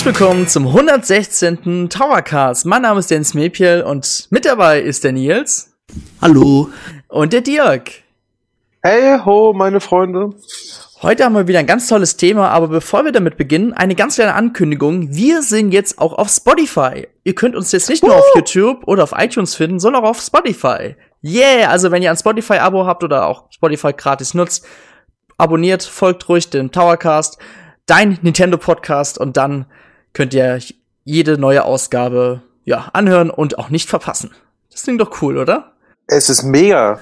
Herzlich willkommen zum 116. Towercast. Mein Name ist Dennis Mepiel und mit dabei ist der Nils. Hallo. Und der Dirk. Hey ho, meine Freunde. Heute haben wir wieder ein ganz tolles Thema, aber bevor wir damit beginnen, eine ganz kleine Ankündigung. Wir sind jetzt auch auf Spotify. Ihr könnt uns jetzt nicht nur auf YouTube oder auf iTunes finden, sondern auch auf Spotify. Yeah, also wenn ihr ein Spotify-Abo habt oder auch Spotify gratis nutzt, abonniert, folgt ruhig dem Towercast, dein Nintendo-Podcast und dann könnt ihr jede neue Ausgabe ja, anhören und auch nicht verpassen. Das klingt doch cool, oder? Es ist mega.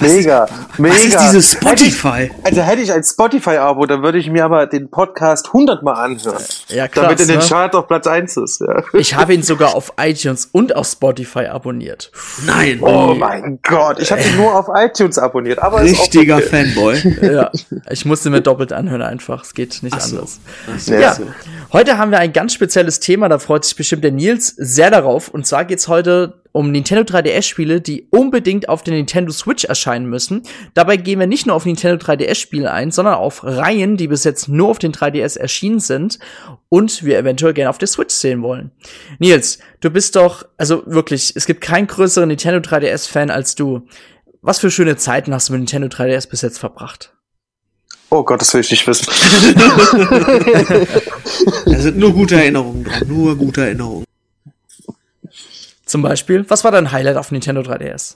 Mega. Was mega. ist dieses Spotify? Hätte ich, also hätte ich ein Spotify-Abo, dann würde ich mir aber den Podcast hundertmal anhören. Ja, krass. damit in den ne? Chart auf Platz 1 ist. Ja. Ich habe ihn sogar auf iTunes und auf Spotify abonniert. Nein. Oh mein Gott, ich habe ihn nur auf iTunes abonniert, aber Richtiger okay. Fanboy. ja, ich musste mir doppelt anhören einfach. Es geht nicht Ach anders. So. Ja. Ja, heute haben wir ein ganz spezielles Thema, da freut sich bestimmt der Nils sehr darauf. Und zwar geht's heute um Nintendo 3DS-Spiele, die unbedingt auf der Nintendo Switch erscheinen müssen. Dabei gehen wir nicht nur auf Nintendo 3DS-Spiele ein, sondern auf Reihen, die bis jetzt nur auf den 3DS erschienen sind und wir eventuell gerne auf der Switch sehen wollen. Nils, du bist doch, also wirklich, es gibt keinen größeren Nintendo 3DS-Fan als du. Was für schöne Zeiten hast du mit Nintendo 3DS bis jetzt verbracht? Oh Gott, das will ich nicht wissen. Da sind nur gute Erinnerungen dran. Nur gute Erinnerungen. Zum Beispiel, was war dein Highlight auf Nintendo 3DS?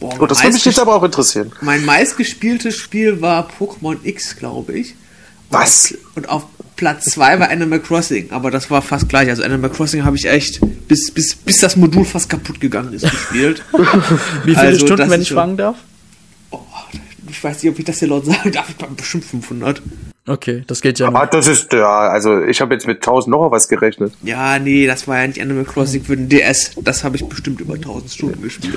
Boah, Oh, das würde mich jetzt aber auch interessieren. Mein meistgespieltes Spiel war Pokémon X, glaube ich. Und Was? auf- Und auf Platz zwei war Animal Crossing, aber das war fast gleich. Also Animal Crossing habe ich echt, bis, bis, bis das Modul fast kaputt gegangen ist, gespielt. Wie viele Also, Stunden, wenn ich fragen darf? Ich weiß nicht, ob ich das hier laut sagen darf. Ich glaube bestimmt 500. Okay, das geht ja Aber noch. das ist, ja, also ich habe jetzt mit 1000 noch was gerechnet. Ja, nee, das war ja nicht Animal Crossing für den DS. Das habe ich bestimmt über 1000 Stunden gespielt.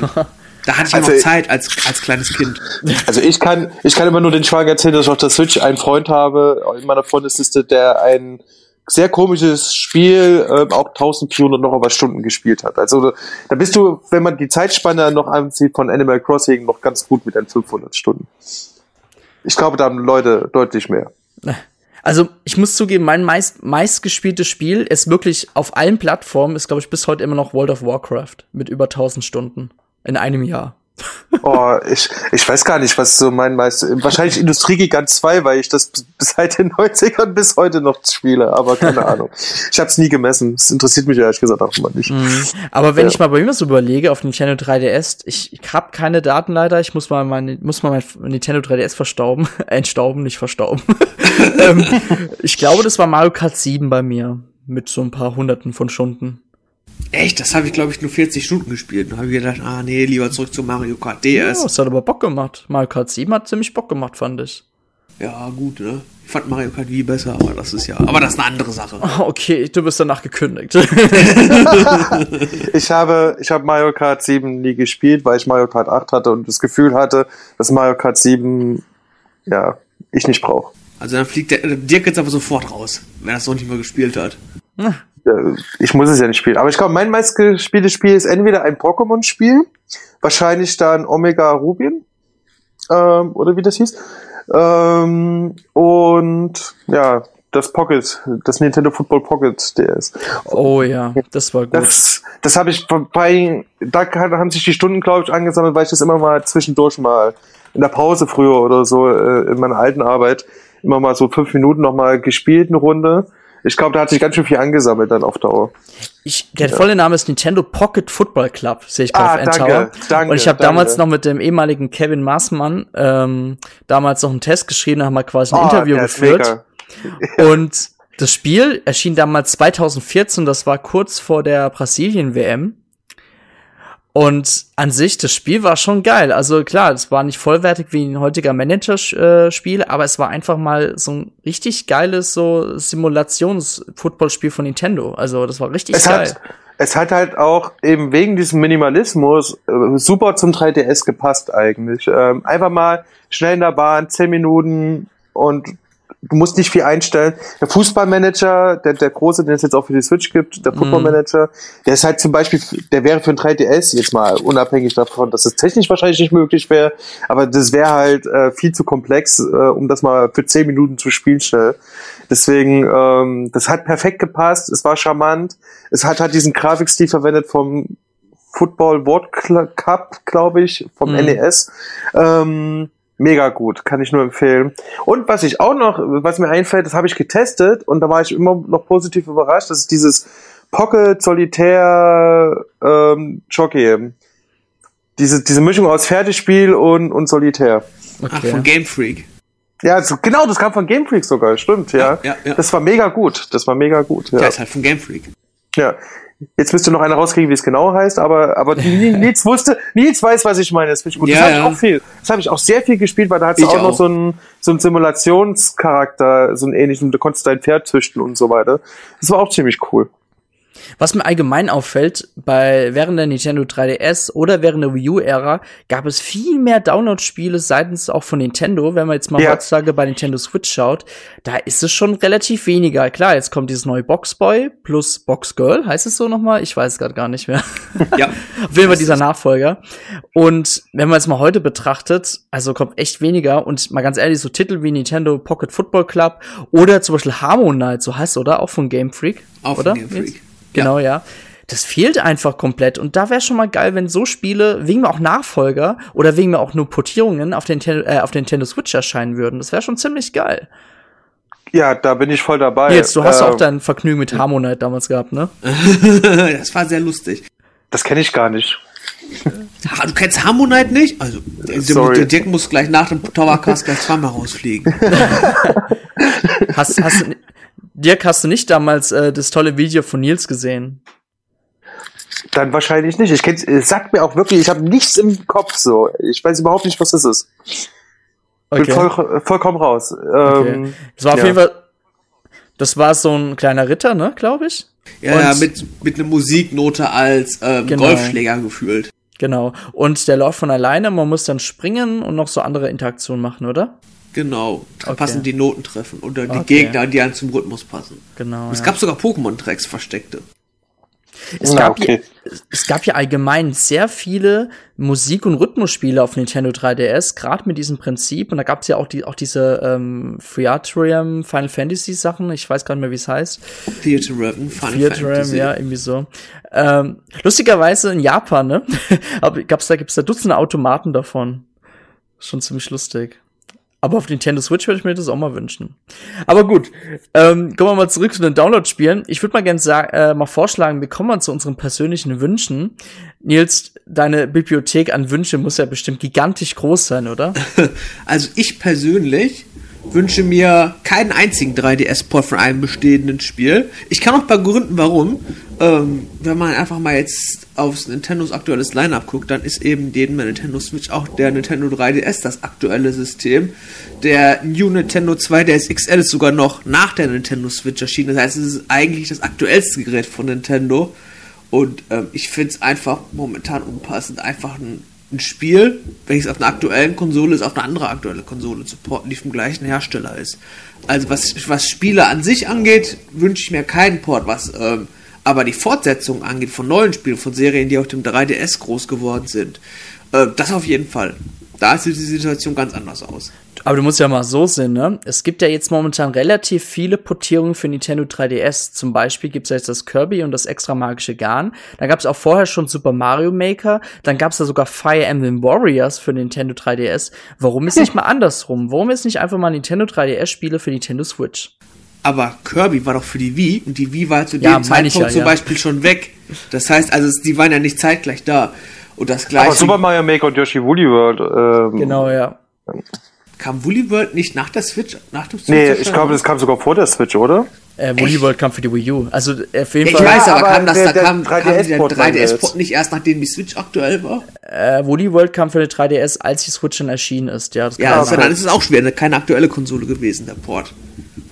Da hatte ich ja Also noch ich- Zeit als, als kleines Kind. Also ich kann, ich kann immer nur den Schwager erzählen, dass ich auf der Switch einen Freund habe, in meiner Freundesliste, der ein sehr komisches Spiel äh, auch 1400 noch was Stunden gespielt hat. Also da bist du, wenn man die Zeitspanne noch ansieht von Animal Crossing, noch ganz gut mit den 500 Stunden. Ich glaube, da haben Leute deutlich mehr. Also, ich muss zugeben, mein meist, meistgespieltes Spiel ist wirklich auf allen Plattformen, ist, glaube ich, bis heute immer noch World of Warcraft mit über 1000 Stunden in einem Jahr. Oh, ich, ich weiß gar nicht, was so mein meist, wahrscheinlich Industriegigant 2, weil ich das seit den 90ern bis heute noch spiele, aber keine Ahnung. Ich habe es nie gemessen. Es interessiert mich ehrlich gesagt auch immer nicht. Aber wenn Ja. ich mal bei mir so überlege, auf Nintendo 3DS, ich, ich habe keine Daten leider, ich muss mal mein, muss mal mein Nintendo 3DS verstauben, entstauben, nicht verstauben. ähm, ich glaube, das war Mario Kart 7 bei mir, mit so ein paar Hunderten von Stunden. Echt, das habe ich glaube ich nur 40 Stunden gespielt. Dann habe ich gedacht, ah nee, lieber zurück zu Mario Kart Ja, DS. es hat aber Bock gemacht. Mario Kart 7 hat ziemlich Bock gemacht, fand ich. Ja, gut, ne? Ich fand Mario Kart Wii besser, aber das ist ja, aber das ist eine andere Sache. Okay, du bist danach gekündigt. Ich habe, ich habe Mario Kart 7 nie gespielt, weil ich Mario Kart 8 hatte und das Gefühl hatte, dass Mario Kart 7, ja, ich nicht brauche. Also dann fliegt der Dirk jetzt aber sofort raus, wenn er es noch nicht mal gespielt hat. Ich muss es ja nicht spielen. Aber ich glaube, mein meistgespieltes Spiel ist entweder ein Pokémon-Spiel, wahrscheinlich dann Omega Rubin, ähm, oder wie das hieß. Ähm, und ja, das Pocket, das Nintendo Football Pocket DS. oh ja, das war gut. Das, das habe ich bei, da haben sich die Stunden, glaube ich, angesammelt, weil ich das immer mal zwischendurch mal in der Pause früher oder so äh, in meiner alten Arbeit immer mal so fünf Minuten noch mal gespielt, eine Runde. Ich glaube, da hat sich ganz schön viel angesammelt dann auf Dauer. Ich, der volle Name ist Nintendo Pocket Football Club, sehe ich gerade Ah, auf danke, danke, Und ich habe damals noch mit dem ehemaligen Kevin Maßmann ähm, damals noch einen Test geschrieben, da haben wir quasi ein Oh, Interview geführt. Und das Spiel erschien damals 2014, das war kurz vor der Brasilien-WM. Und an sich, das Spiel war schon geil. Also klar, es war nicht vollwertig wie ein heutiger Manager-Spiel, aber es war einfach mal so ein richtig geiles so Simulations-Football-Spiel von Nintendo. Also das war richtig Es geil. hat, es hat halt auch eben wegen diesem Minimalismus äh, super zum 3DS gepasst eigentlich. Ähm, einfach mal schnell in der Bahn, 10 Minuten und du musst nicht viel einstellen. Der Fußballmanager, der, der große, den es jetzt auch für die Switch gibt, der Footballmanager, der ist halt zum Beispiel, der wäre für ein 3DS jetzt mal unabhängig davon, dass es technisch wahrscheinlich nicht möglich wäre, aber das wäre halt äh, viel zu komplex, äh, um das mal für 10 Minuten zu spielen schnell. Deswegen, ähm, das hat perfekt gepasst, es war charmant, es hat halt diesen Grafikstil verwendet vom Football World Cup, glaube ich, vom Mhm. NES. Ähm, mega gut, kann ich nur empfehlen. Und was ich auch noch, was mir einfällt, das habe ich getestet und da war ich immer noch positiv überrascht, das ist dieses Pocket Solitär ähm, Jockey. Diese, diese Mischung aus Fertigspiel und, und Solitär. Ach, Okay. von Game Freak. Ja, so, genau, das kam von Game Freak sogar, stimmt, ja. Ja, ja, ja. Das war mega gut, das war mega gut, ja. Der ist halt von Game Freak. Ja. Jetzt müsste noch einer rauskriegen, wie es genau heißt, aber, aber Nils wusste, Nils weiß, was ich meine. Das finde ich gut. Ja, das habe ich ja. auch viel. Das habe ich auch sehr viel gespielt, weil da hat es Ich auch, noch auch. so einen, so einen Simulationscharakter, so einen ähnlichen, du konntest dein Pferd züchten und so weiter. Das war auch ziemlich cool. Was mir allgemein auffällt, bei während der Nintendo 3DS oder während der Wii U-Ära gab es viel mehr Download-Spiele seitens auch von Nintendo. Wenn man jetzt mal Ja. heutzutage bei Nintendo Switch schaut, da ist es schon relativ weniger. Klar, jetzt kommt dieses neue Boxboy plus Box Girl, heißt es so nochmal? Ich weiß gerade gar nicht mehr. Ja. Auf jeden Fall dieser Nachfolger. Und wenn man es mal heute betrachtet, also kommt echt weniger. Und mal ganz ehrlich, so Titel wie Nintendo Pocket Football Club oder zum Beispiel Harmonite, so heißt oder? Auch von Game Freak. Auch von oder? Game Freak. Jetzt? Genau, ja. Das fehlt einfach komplett. Und da wäre schon mal geil, wenn so Spiele, wegen mir auch Nachfolger oder wegen mir auch nur Portierungen auf den, Nintendo- äh, auf den Nintendo Switch erscheinen würden. Das wäre schon ziemlich geil. Ja, da bin ich voll dabei. Jetzt, du hast Äh, auch dein Vergnügen mit Harmonite damals gehabt, ne? das war sehr lustig. Das kenne ich gar nicht. Ha, du kennst Harmonite nicht? Also, der, Sorry. der Dirk muss gleich nach dem Towercast gleich zweimal rausfliegen. Hast, hast, du- Dirk, hast du nicht damals äh, das tolle Video von Nils gesehen? Dann wahrscheinlich nicht. Ich kenn's, es sagt mir auch wirklich, ich habe nichts im Kopf so. Ich weiß überhaupt nicht, was das ist. Bin voll, vollkommen raus. Okay. Ähm, Das war auf ja. jeden Fall, das war so ein kleiner Ritter, ne, glaube ich. Ja, ja mit, mit einer Musiknote als ähm, Genau. Golfschläger gefühlt. Genau. Und der läuft von alleine, man muss dann springen und noch so andere Interaktionen machen, oder? Genau. Da Okay. passen die Noten treffen. Oder die Okay. Gegner, die einen zum Rhythmus passen. Genau. Es ja. gab sogar Pokémon-Tracks versteckte. es, Na, gab okay. ja, es gab ja allgemein sehr viele Musik- und Rhythmusspiele auf Nintendo 3DS, gerade mit diesem Prinzip. Und da gab es ja auch, die, auch diese ähm, Theatrium Final Fantasy Sachen, ich weiß gar nicht mehr, wie es heißt. Theater Raven, Final Theatrium, Fantasy. ja, irgendwie so. Ähm, lustigerweise in Japan, ne? Aber gab's da, gibt's da Dutzende Automaten davon. Schon ziemlich lustig. Aber auf Nintendo Switch würde ich mir das auch mal wünschen. Aber gut, ähm, kommen wir mal zurück zu den Download-Spielen. Ich würde mal gerne äh, mal vorschlagen, wir kommen mal zu unseren persönlichen Wünschen. Nils, deine Bibliothek an Wünsche muss ja bestimmt gigantisch groß sein, oder? Also ich persönlich wünsche mir keinen einzigen 3DS-Port von einem bestehenden Spiel. Ich kann auch begründen, warum. Ähm, wenn man einfach mal jetzt aufs Nintendos aktuelles Lineup guckt, dann ist eben neben der Nintendo Switch auch der Nintendo 3DS das aktuelle System. Der New Nintendo 2DS XL ist sogar noch nach der Nintendo Switch erschienen. Das heißt, es ist eigentlich das aktuellste Gerät von Nintendo. Und ähm, ich finde es einfach momentan unpassend, einfach ein, ein Spiel, welches auf einer aktuellen Konsole ist, auf eine andere aktuelle Konsole zu porten, die vom gleichen Hersteller ist. Also was, was Spiele an sich angeht, wünsche ich mir keinen Port, was ähm, aber die Fortsetzung angeht von neuen Spielen, von Serien, die auf dem 3DS groß geworden sind, äh, das auf jeden Fall. Da sieht die Situation ganz anders aus. Aber du musst ja mal so sehen, ne? Es gibt ja jetzt momentan relativ viele Portierungen für Nintendo 3DS. Zum Beispiel gibt's ja jetzt das Kirby und das extra magische Garn. Da gab's auch vorher schon Super Mario Maker. Dann gab's da sogar Fire Emblem Warriors für Nintendo 3DS. Warum ist nicht mal andersrum? Warum ist nicht einfach mal Nintendo 3DS-Spiele für Nintendo Switch? Aber Kirby war doch für die Wii und die Wii war zu Ja, dem Zeitpunkt ja, zum ja. Beispiel schon weg. Das heißt, also die waren ja nicht zeitgleich da. Und das gleiche aber Super Mario Maker und Yoshi Woolly World. Ähm, Genau, ja. kam Woolly World nicht nach der Switch, nach dem Switch Nee, ich glaube, das kam sogar vor der Switch, oder? Äh, Woolly World kam für die Wii U. Also äh, auf jeden Ja, ich Fall. weiß, aber, aber kam das, der- da der kam, kam 3DS der Port meinte 3DS-Port jetzt. nicht erst nachdem die Switch aktuell war? Äh, Woolly World kam für die 3DS, als die Switch dann erschienen ist. Ja, das Ja, also sagen. dann ist es auch schwer, keine aktuelle Konsole gewesen, der Port.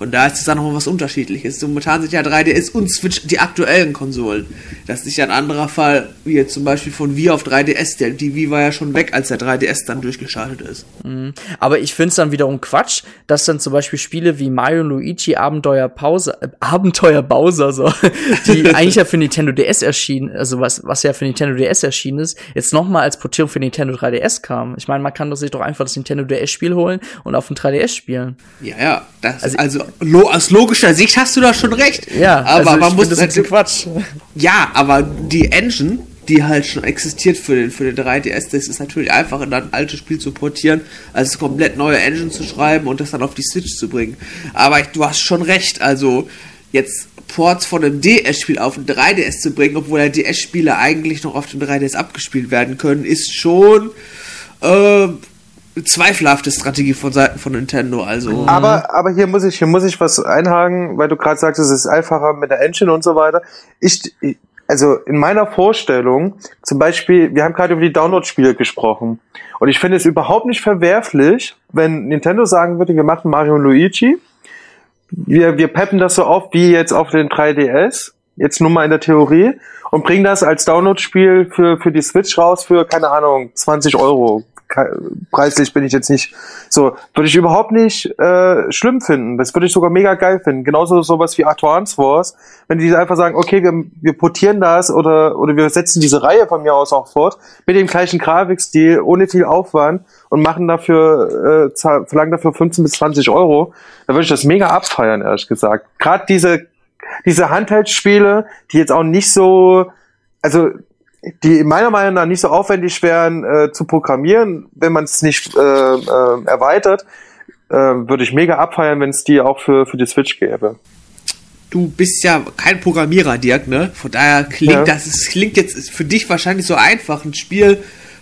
Von Und da ist es dann nochmal was unterschiedliches. Momentan sind ja 3DS und Switch die aktuellen Konsolen. Das ist ja ein anderer Fall, wie jetzt zum Beispiel von Wii auf 3DS. Der, die Wii war ja schon weg, als der 3DS dann durchgeschaltet ist. Mhm. Aber ich finde es dann wiederum Quatsch, dass dann zum Beispiel Spiele wie Mario Luigi Abenteuer Pause, äh, Abenteuer Bowser, so, die eigentlich ja für Nintendo DS erschienen, also was, was ja für Nintendo DS erschienen ist, jetzt nochmal als Portierung für Nintendo 3DS kam. Ich meine, man kann doch sich doch einfach das Nintendo DS-Spiel holen und auf dem 3DS spielen. Ja, ja. Das, also, also aus logischer Sicht hast du da schon recht. Ja, aber also man muss das ist Quatsch. Ja, aber die Engine, die halt schon existiert für den, für den 3DS, das ist natürlich einfacher, dann ein altes Spiel zu portieren, als komplett neue Engine zu schreiben und das dann auf die Switch zu bringen. Aber ich, du hast schon recht, also jetzt Ports von einem DS-Spiel auf ein 3DS zu bringen, obwohl ja DS-Spiele eigentlich noch auf dem 3DS abgespielt werden können, ist schon äh, zweifelhafte Strategie von Seiten von Nintendo. Also aber aber hier muss ich hier muss ich was einhaken, weil du gerade sagst, es ist einfacher mit der Engine und so weiter. Ich also in meiner Vorstellung, zum Beispiel, wir haben gerade über die Download-Spiele gesprochen. Und ich finde es überhaupt nicht verwerflich, wenn Nintendo sagen würde, wir machen Mario und Luigi. Wir, wir peppen das so auf wie jetzt auf den 3DS. Jetzt nur mal in der Theorie. Und bringen das als Download-Spiel für, für die Switch raus für, keine Ahnung, 20 Euro preislich bin ich jetzt nicht so, würde ich überhaupt nicht äh, schlimm finden. Das würde ich sogar mega geil finden. Genauso sowas wie Advance Wars, wenn die einfach sagen, okay, wir, wir portieren das oder, oder wir setzen diese Reihe von mir aus auch fort, mit dem gleichen Grafikstil, ohne viel Aufwand und machen dafür, äh, verlangen dafür 15 bis 20 Euro, dann würde ich das mega abfeiern, ehrlich gesagt. Gerade diese, diese Handheldspiele, die jetzt auch nicht so, also die meiner Meinung nach nicht so aufwendig wären äh, zu programmieren, wenn man es nicht äh, äh, erweitert, äh, würde ich mega abfeiern, wenn es die auch für, für die Switch gäbe. Du bist ja kein Programmierer, Dirk, ne? Von daher klingt ja. das, es klingt jetzt für dich wahrscheinlich so einfach, ein Spiel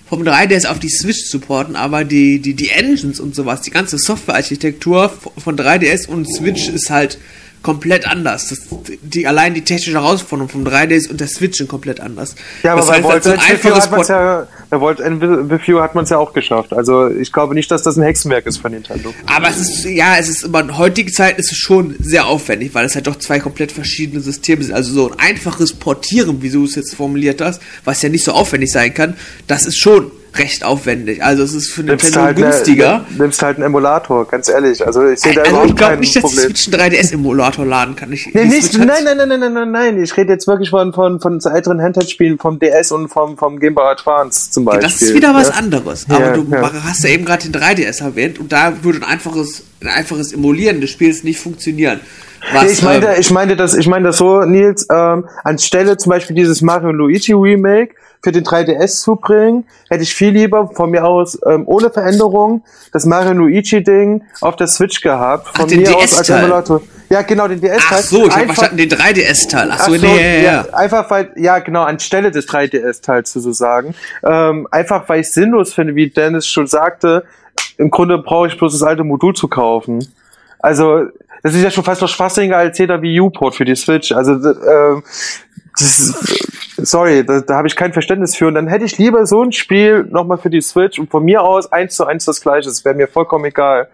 vom 3DS auf die Switch zu porten, aber die, die, die Engines und sowas, die ganze Softwarearchitektur von 3DS und Switch ist halt komplett anders. Das, die, allein die technische Herausforderung vom 3DS und der Switch sind komplett anders. Ja, aber bei Volt halt so hat man ja, bei Volt Review hat man es ja auch geschafft. Also ich glaube nicht, dass das ein Hexenwerk ist von Nintendo. Aber es ist, ja, es ist immer, in heutiger Zeit ist es schon sehr aufwendig, weil es halt doch zwei komplett verschiedene Systeme sind. Also so ein einfaches Portieren, wie du es jetzt formuliert hast, was ja nicht so aufwendig sein kann, das ist schon recht aufwendig. Also es ist für Nintendo halt günstiger. Ne, nimmst halt einen Emulator, ganz ehrlich. Also ich sehe da also überhaupt ich glaube nicht, dass Problem. ich Switch einen 3DS-Emulator laden kann. Ich, nee, nicht, nein, nein, nein, nein, nein, nein, nein. Ich rede jetzt wirklich von, von, von älteren Handheld-Spielen vom DS und vom, vom Game Boy Advance zum Beispiel. das ist wieder was ja. anderes. Aber ja, du ja. hast ja eben gerade den 3DS erwähnt und da würde ein einfaches, ein einfaches Emulieren des Spiels nicht funktionieren. Was, ich meine, ähm, ich meine das, ich meine das so, Nils, ähm, anstelle zum Beispiel dieses Mario Luigi Remake für den 3DS zu bringen, hätte ich viel lieber von mir aus ähm, ohne Veränderung das Mario Luigi Ding auf der Switch gehabt. Von Ach, mir aus als Emulator. Ja, genau, den DS-Teil. Ach so, ich habe verstanden, den 3DS-Teil. Ach so, Ach so nee, ja, ja. Einfach weil, ja, genau, anstelle des 3DS-Teils sozusagen. Ähm, einfach weil ich sinnlos finde, wie Dennis schon sagte, im Grunde brauche ich bloß das alte Modul zu kaufen. Also, das ist ja schon fast noch spaßiger als jeder Wii U-Port für die Switch. Also, ähm, das, sorry, da, da habe ich kein Verständnis für. Und dann hätte ich lieber so ein Spiel nochmal für die Switch und von mir aus eins zu eins das gleiche. Das wäre mir vollkommen egal.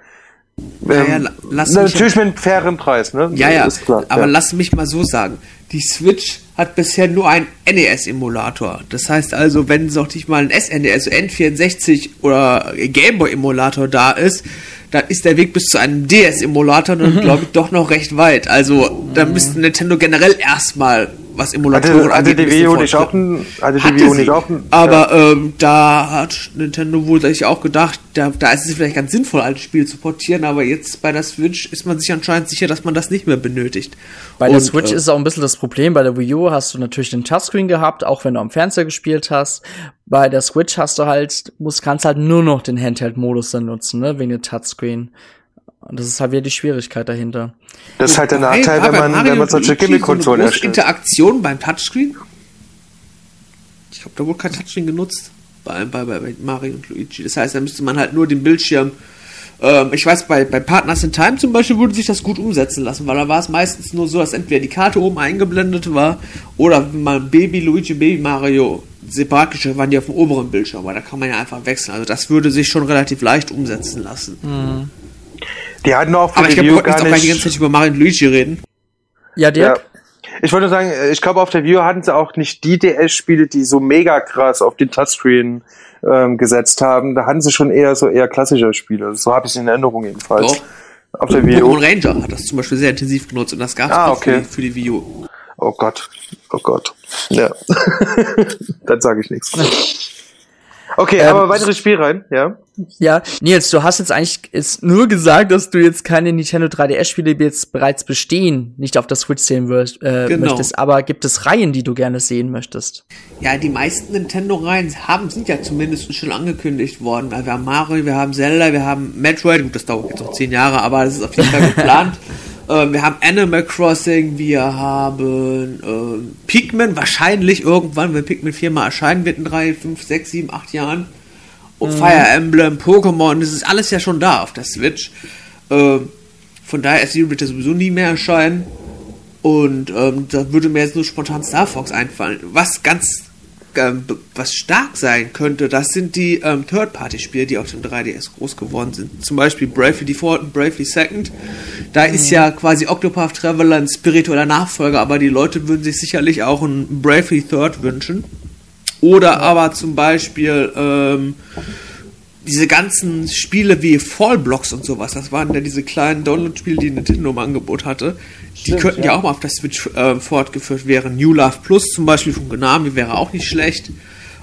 Ja, ja, ähm, natürlich mit einem fairen Preis, ne? Ja, ja, klar, aber ja. lass mich mal so sagen. Die Switch hat bisher nur einen NES-Emulator. Das heißt also, wenn noch nicht mal ein SNES, N64 oder Gameboy-Emulator da ist, dann ist der Weg bis zu einem DS-Emulator dann, mhm. glaube ich, doch noch recht weit. Also, da müsste Nintendo generell erstmal was Emulatoren hatte, hatte die Wii U nicht auch ein, hatte die Wii U nicht auch ein, Aber ja. ähm, da hat Nintendo wohl sich auch gedacht, da, da ist es vielleicht ganz sinnvoll, alte Spiele zu portieren, aber jetzt bei der Switch ist man sich anscheinend sicher, dass man das nicht mehr benötigt. Bei Und, der Switch äh, ist auch ein bisschen das Problem, bei der Wii U hast du natürlich den Touchscreen gehabt, auch wenn du am Fernseher gespielt hast. Bei der Switch hast du halt, musst, kannst halt nur noch den Handheld-Modus dann nutzen, ne, wegen der Touchscreen. Und das ist halt wieder die Schwierigkeit dahinter. Das ist halt der Nachteil, wenn man, wenn man solche Gimmick-Konsolen erstellt. Interaktion beim Touchscreen? Ich glaube, da wurde kein Touchscreen genutzt bei, bei, bei Mario und Luigi. Das heißt, da müsste man halt nur den Bildschirm ähm, ich weiß, bei, bei Partners in Time zum Beispiel würde sich das gut umsetzen lassen, weil da war es meistens nur so, dass entweder die Karte oben eingeblendet war oder mal Baby Luigi, Baby Mario separat gestellt waren die auf dem oberen Bildschirm, weil da kann man ja einfach wechseln. Also das würde sich schon relativ leicht umsetzen lassen. Mhm. Die hatten auch für Aber ich die glaube, wir View wollten jetzt auch gleich die ganze nicht. Zeit über Mario und Luigi reden. Ja, Dirk? Ja. Ich wollte nur sagen, ich glaube, auf der View hatten sie auch nicht die DS-Spiele, die so mega krass auf den Touchscreen ähm, gesetzt haben. Da hatten sie schon eher so eher klassische Spiele. So habe ich es in Erinnerung jedenfalls. Doch. Auf der Wii U. Pokémon Ranger hat das zum Beispiel sehr intensiv genutzt und das gab es Ah, auch für, okay. die, für die Wii U. Oh Gott. Oh Gott. Ja. Dann sage ich nichts. Okay, Ähm, aber weitere Spielreihen, ja. Ja, Nils, du hast jetzt eigentlich jetzt nur gesagt, dass du jetzt keine Nintendo 3DS-Spiele, die jetzt bereits bestehen, nicht auf der Switch sehen wirst, äh, Genau. möchtest. Aber gibt es Reihen, die du gerne sehen möchtest? Ja, die meisten Nintendo-Reihen haben, sind ja zumindest schon angekündigt worden. Wir haben Mario, wir haben Zelda, wir haben Metroid. Gut, das dauert jetzt noch zehn Jahre, aber das ist auf jeden Fall geplant. Ähm, wir haben Animal Crossing, wir haben ähm, Pikmin, wahrscheinlich irgendwann, wenn Pikmin 4 mal erscheinen wird in drei, fünf, sechs, sieben, acht Jahren. Und Fire Emblem, Pokémon, das ist alles ja schon da auf der Switch. Ähm, von daher, S-Zero wird ja sowieso nie mehr erscheinen. Und ähm, da würde mir jetzt nur spontan Star Fox einfallen. Was ganz, ähm, was stark sein könnte, das sind die ähm, Third-Party-Spiele, die auf dem 3DS groß geworden sind. Zum Beispiel Bravely Default und Bravely Second. Da ist ja quasi Octopath Traveler ein spiritueller Nachfolger, aber die Leute würden sich sicherlich auch ein Bravely Third wünschen. Oder aber zum Beispiel ähm, diese ganzen Spiele wie Fallblocks und sowas, das waren ja diese kleinen Download-Spiele, die Nintendo im Angebot hatte. Die könnten ja. auch mal auf der Switch äh, fortgeführt werden. New Love Plus zum Beispiel von Konami wäre auch nicht schlecht.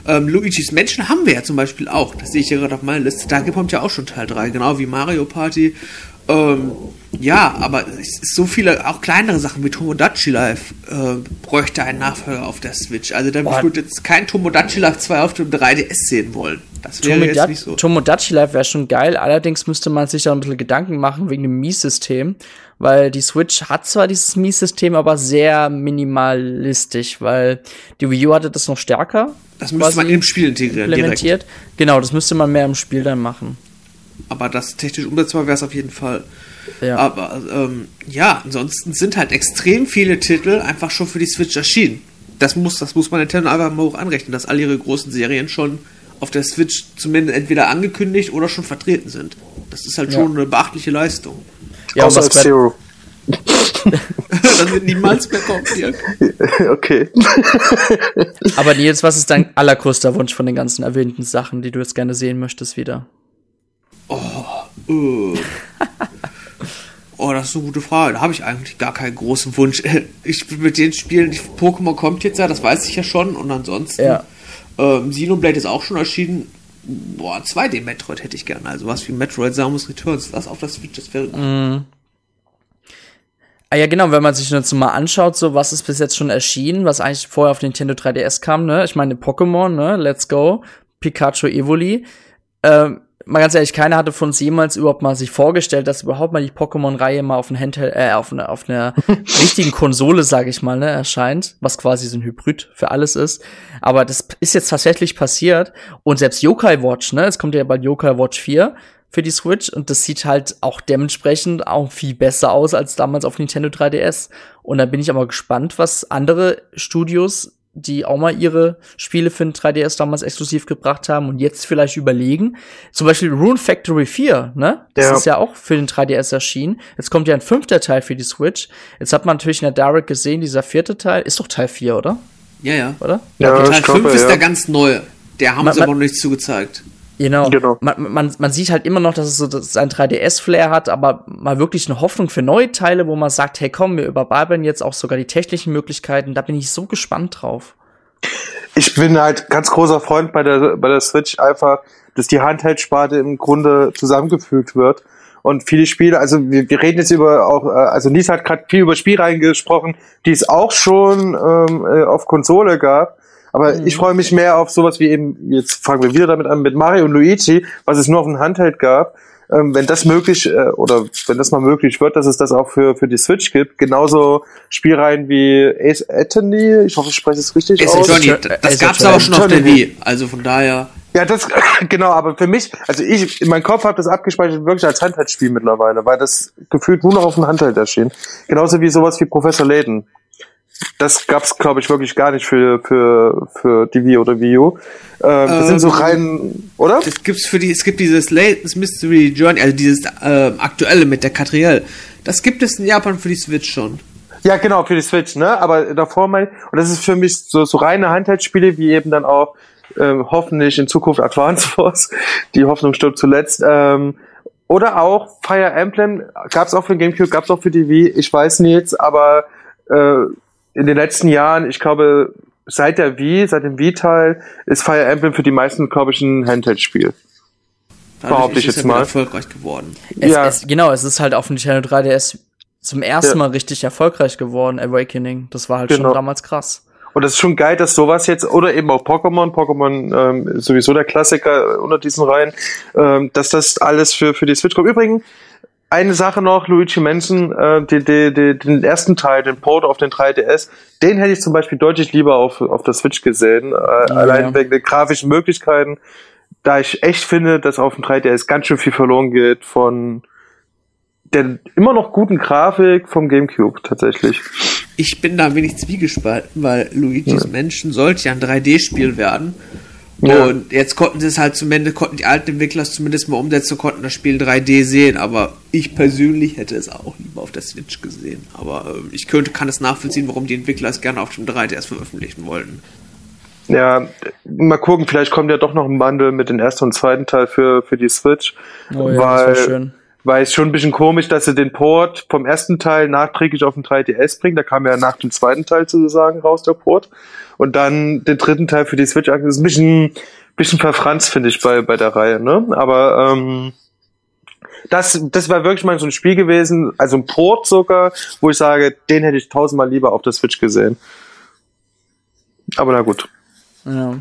Ähm, Luigi's Menschen haben wir ja zum Beispiel auch. Das sehe ich ja gerade auf meiner Liste. Da kommt ja auch schon Teil 3, genau wie Mario Party. Ähm, ja, aber so viele, auch kleinere Sachen wie Tomodachi Life äh, bräuchte einen Nachfolger auf der Switch. Also da Boah. würde jetzt kein Tomodachi Life 2 auf dem 3DS sehen wollen. Das wäre jetzt nicht so. Tomodachi Life wäre schon geil, allerdings müsste man sich da ein bisschen Gedanken machen wegen dem Mii-System, weil die Switch hat zwar dieses Mii-System, aber sehr minimalistisch, weil die Wii U hatte das noch stärker Das müsste man im Spiel integrieren, direkt. implementiert. Genau, das müsste man mehr im Spiel dann machen. Aber das technisch umsetzbar wäre es auf jeden Fall. Ja. Aber ähm, ja, ansonsten sind halt extrem viele Titel einfach schon für die Switch erschienen. Das muss, das muss man Nintendo einfach mal hoch anrechnen, dass all ihre großen Serien schon auf der Switch zumindest entweder angekündigt oder schon vertreten sind. Das ist halt Ja. schon eine beachtliche Leistung. Ja, Außer was bei- Zero. das wird niemals mehr kommen, Dirk. okay. aber Nils, was ist dein allergrößter Wunsch von den ganzen erwähnten Sachen, die du jetzt gerne sehen möchtest wieder? Äh. Oh, das ist eine gute Frage. Da habe ich eigentlich gar keinen großen Wunsch. Ich bin mit den Spielen, Pokémon kommt jetzt ja, das weiß ich ja schon. Und ansonsten, Ja. ähm, Xenoblade ist auch schon erschienen. Boah, 2D-Metroid hätte ich gerne. Also was wie Metroid Samus Returns. Das auf der Switch, das wäre gut. Ah ja, genau, wenn man sich jetzt mal anschaut, so was ist bis jetzt schon erschienen, was eigentlich vorher auf Nintendo 3DS kam, ne? Ich meine Pokémon, ne? Let's Go, Pikachu Evoli. Ähm, mal ganz ehrlich, keiner hatte von uns jemals überhaupt mal sich vorgestellt, dass überhaupt mal die Pokémon-Reihe mal auf ein Handheld, äh, auf einer auf einer richtigen Konsole, sage ich mal, ne, erscheint, was quasi so ein Hybrid für alles ist. Aber das ist jetzt tatsächlich passiert und selbst Yokai Watch, ne, es kommt ja bald Yokai Watch 4 für die Switch und das sieht halt auch dementsprechend auch viel besser aus als damals auf Nintendo 3DS. Und da bin ich aber gespannt, was andere Studios, die auch mal ihre Spiele für den 3DS damals exklusiv gebracht haben und jetzt vielleicht überlegen. Zum Beispiel Rune Factory 4, ne? Das Ja. ist ja auch für den 3DS erschienen. Jetzt kommt ja ein fünfter Teil für die Switch. Jetzt hat man natürlich in der Direct gesehen, dieser vierte Teil ist doch Teil 4, oder? Ja, ja. Oder? Ja, Teil ich 5 glaube, ist ja. der ganz neue. Der haben Man- sie aber noch nicht zugezeigt. Genau. Genau. Man, man, man sieht halt immer noch, dass es so dass es ein 3DS-Flair hat, aber mal wirklich eine Hoffnung für neue Teile, wo man sagt, hey komm, wir überbalbern jetzt auch sogar die technischen Möglichkeiten. Da bin ich so gespannt drauf. Ich bin halt ganz großer Freund bei der, bei der Switch einfach, dass die Handheld-Sparte im Grunde zusammengefügt wird. Und viele Spiele, also wir, wir reden jetzt über auch, äh, also Lies hat gerade viel über Spielreihen gesprochen, die es auch schon ähm, äh, auf Konsole gab. Aber ich freue mich mehr auf sowas wie eben, jetzt fangen wir wieder damit an, mit Mario und Luigi, was es nur auf dem Handheld gab. Ähm, wenn das möglich, äh, oder wenn das mal möglich wird, dass es das auch für, für die Switch gibt. Genauso Spielreihen wie Ace Attorney, ich hoffe, ich spreche es richtig Ace aus. Attorney, Ace das gab's Attorney. aber schon auf der. Wii. Also von daher. Ja, das genau, aber für mich, also ich in meinem Kopf habe das abgespeichert wirklich als Handheldspiel mittlerweile, weil das gefühlt nur noch auf dem Handheld erschien. Genauso wie sowas wie Professor Layton. Das gab's, glaube ich, wirklich gar nicht für, für, für die Wii oder Wii U. Ähm, das sind so Ähm, rein, oder? Es gibt's für die, es gibt dieses Latest Mystery Journey, also dieses äh, aktuelle mit der Catriel. Das gibt es in Japan für die Switch schon. Ja, genau, für die Switch, ne? Aber davor mein, und das ist für mich so, so reine Handheldspiele, wie eben dann auch ähm, hoffentlich in Zukunft Advance Force. Die Hoffnung stirbt zuletzt. Ähm, oder auch Fire Emblem, gab's auch für GameCube, gab's auch für die Wii, ich weiß nicht jetzt, aber äh, in den letzten Jahren, ich glaube, seit der Wii, seit dem Wii-Teil, ist Fire Emblem für die meisten, glaube ich, ein Handheld-Spiel. Behaupte ich ist es jetzt ja mal. erfolgreich geworden. Es, Ja. es, genau, es ist halt auf dem Nintendo 3DS zum ersten Ja. Mal richtig erfolgreich geworden, Awakening. Das war halt Genau. schon damals krass. Und das ist schon geil, dass sowas jetzt, oder eben auch Pokémon, Pokémon ähm, sowieso der Klassiker unter diesen Reihen, ähm, dass das alles für, für die Switch kommt. Übrigens, eine Sache noch, Luigi Mansion, äh, die, die, die, den ersten Teil, den Port auf den 3DS, den hätte ich zum Beispiel deutlich lieber auf, auf der Switch gesehen, äh, allein ja. wegen der grafischen Möglichkeiten, da ich echt finde, dass auf dem 3DS ganz schön viel verloren geht von der immer noch guten Grafik vom Gamecube tatsächlich. Ich bin da ein wenig zwiegespalten, weil Luigi's Mansion sollte ja ein 3D-Spiel werden. Ja. Und jetzt konnten sie es halt zumindest, konnten die alten Entwickler es zumindest mal umsetzen, konnten das Spiel 3D sehen, aber ich persönlich hätte es auch lieber auf der Switch gesehen. Aber ähm, ich könnte, kann es nachvollziehen, warum die Entwickler es gerne auf dem 3DS veröffentlichen wollten. Ja, mal gucken, vielleicht kommt ja doch noch ein Bundle mit dem ersten und zweiten Teil für, für die Switch. Oh ja, weil, das war schön. Weil es schon ein bisschen komisch, dass sie den Port vom ersten Teil nachträglich auf den 3DS bringen. Da kam ja nach dem zweiten Teil sozusagen raus, der Port. Und dann den dritten Teil für die Switch. Das ist ein bisschen, bisschen verfranst, finde ich, bei, bei der Reihe, ne? Aber, ähm, das, das war wirklich mal so ein Spiel gewesen, also ein Port sogar, wo ich sage, den hätte ich tausendmal lieber auf der Switch gesehen. Aber na gut. Ja.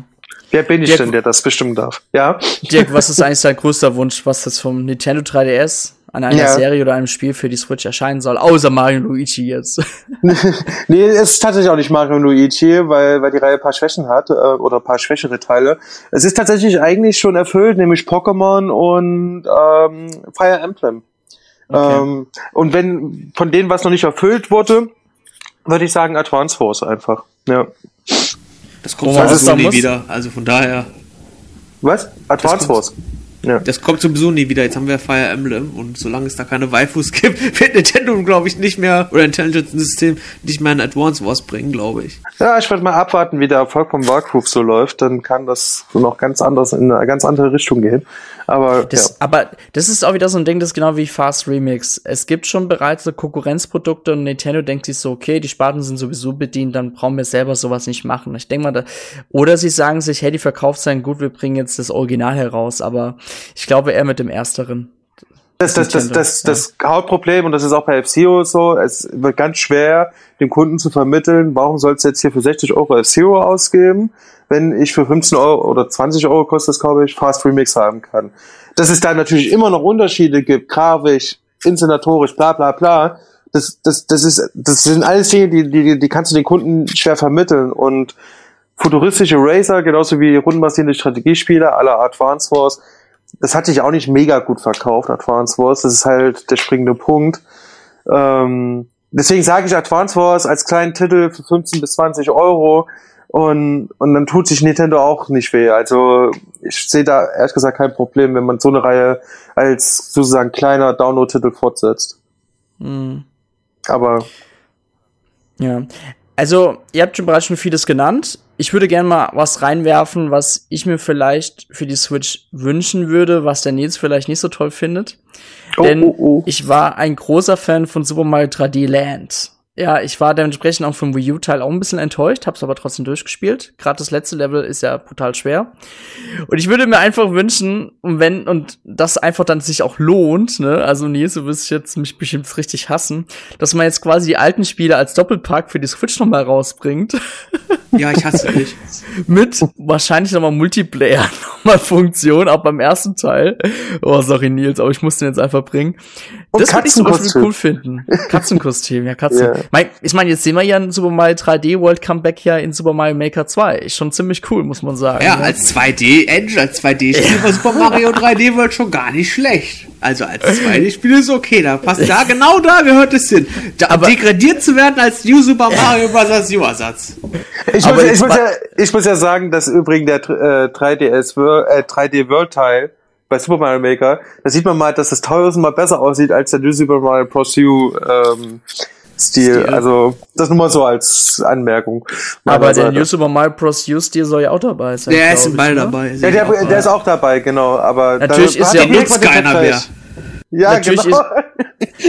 Wer bin ich Dirk- denn, der das bestimmen darf? Ja? Dirk, was ist eigentlich dein größter Wunsch, was jetzt vom Nintendo 3DS an einer Ja. Serie oder einem Spiel für die Switch erscheinen soll, außer Mario und Luigi jetzt? Nee, es ist tatsächlich auch nicht Mario und Luigi, weil, weil die Reihe ein paar Schwächen hat, äh, oder ein paar schwächere Teile. Es ist tatsächlich eigentlich schon erfüllt, nämlich Pokémon und ähm, Fire Emblem. Okay. Ähm, und wenn von denen was noch nicht erfüllt wurde, würde ich sagen Advance Force einfach. Ja. Das kommt sowieso sagen nie wieder. Also von daher, Was? Advance Force. Ja. das kommt sowieso nie wieder. Jetzt haben wir Fire Emblem und solange es da keine Waifus gibt, wird Nintendo, glaube ich, nicht mehr, oder Intelligent System, nicht mehr ein Advance Wars bringen, glaube ich. Ja, ich werde mal abwarten, wie der Erfolg vom Wargroove so läuft. Dann kann das noch ganz anders in eine ganz andere Richtung gehen. Aber Das, ja. Aber das ist auch wieder so ein Ding, das ist genau wie Fast Remix. Es gibt schon bereits so Konkurrenzprodukte und Nintendo denkt sich so, okay, die Sparten sind sowieso bedient, dann brauchen wir selber sowas nicht machen. Ich denke mal, da, oder sie sagen sich, hey, die verkauft sein gut, wir bringen jetzt das Original heraus, aber ich glaube eher mit dem Ersteren. Das, das, das, das, das Hauptproblem, und das ist auch bei F-Zero so, es wird ganz schwer, dem Kunden zu vermitteln, warum sollst du jetzt hier für 60 Euro F-Zero ausgeben, wenn ich für 15 Euro oder 20 Euro kostet das, glaube ich, Fast Remix haben kann. Dass es da natürlich immer noch Unterschiede gibt, grafisch, inszenatorisch, bla bla bla, das, das, das, ist, das sind alles Dinge, die, die, die kannst du den Kunden schwer vermitteln. Und futuristische Racer, genauso wie rundenbasierende Strategiespiele aller Advance Wars, das hat sich auch nicht mega gut verkauft, Advance Wars. Das ist halt der springende Punkt. Ähm, deswegen sage ich Advance Wars als kleinen Titel für 15 bis 20 Euro und, und dann tut sich Nintendo auch nicht weh. Also ich sehe da ehrlich gesagt kein Problem, wenn man so eine Reihe als sozusagen kleiner Download-Titel fortsetzt. Hm. Aber Ja. Also, ihr habt schon bereits schon vieles genannt. Ich würde gerne mal was reinwerfen, was ich mir vielleicht für die Switch wünschen würde, was der Nils vielleicht nicht so toll findet. Oh, Denn oh, oh. ich war ein großer Fan von Super Mario 3D Land. Ja, ich war dementsprechend auch vom Wii U-Teil auch ein bisschen enttäuscht, hab's aber trotzdem durchgespielt. Gerade das letzte Level ist ja brutal schwer. Und ich würde mir einfach wünschen, und wenn, und das einfach dann sich auch lohnt, ne, also Nils, du wirst jetzt mich bestimmt richtig hassen, dass man jetzt quasi die alten Spiele als Doppelpack für die Switch nochmal rausbringt. Ja, ich hasse dich. mit wahrscheinlich nochmal Multiplayer, nochmal Funktion, auch beim ersten Teil. Oh, sorry Nils, aber ich muss den jetzt einfach bringen. Und das würde ich zum Beispiel cool finden. Katzenkostüm, ja, Katzen. Ja. Mein, ich meine, jetzt sehen wir ja ein Super Mario 3D World Comeback ja in Super Mario Maker 2. Ist schon ziemlich cool, muss man sagen. Ja, ne? als 2D-Engine, als 2D-Spiel war Super Mario 3D World schon gar nicht schlecht. Also als 2D-Spiel ist okay, da passt da, genau da gehört es hin. Da, Aber- degradiert zu werden als New Super Mario Bros. U-Ersatz. Ich muss, ich, muss ja, ich muss ja sagen, dass übrigens der äh, 3DS Wor- äh, 3D World Teil bei Super Mario Maker, da sieht man mal, dass das tausendmal besser aussieht als der New Super Mario Bros. U ähm, Stil. Stil. Also das nur mal so als Anmerkung. Aber der Seite. New Super Mario Bros. U Stil soll ja auch dabei sein. Der ist im Ball ne? dabei. ja, der, auch der ist auch dabei, genau. Aber Natürlich ist hat ja- er nutzt keiner Vergleich. Ja, Natürlich genau.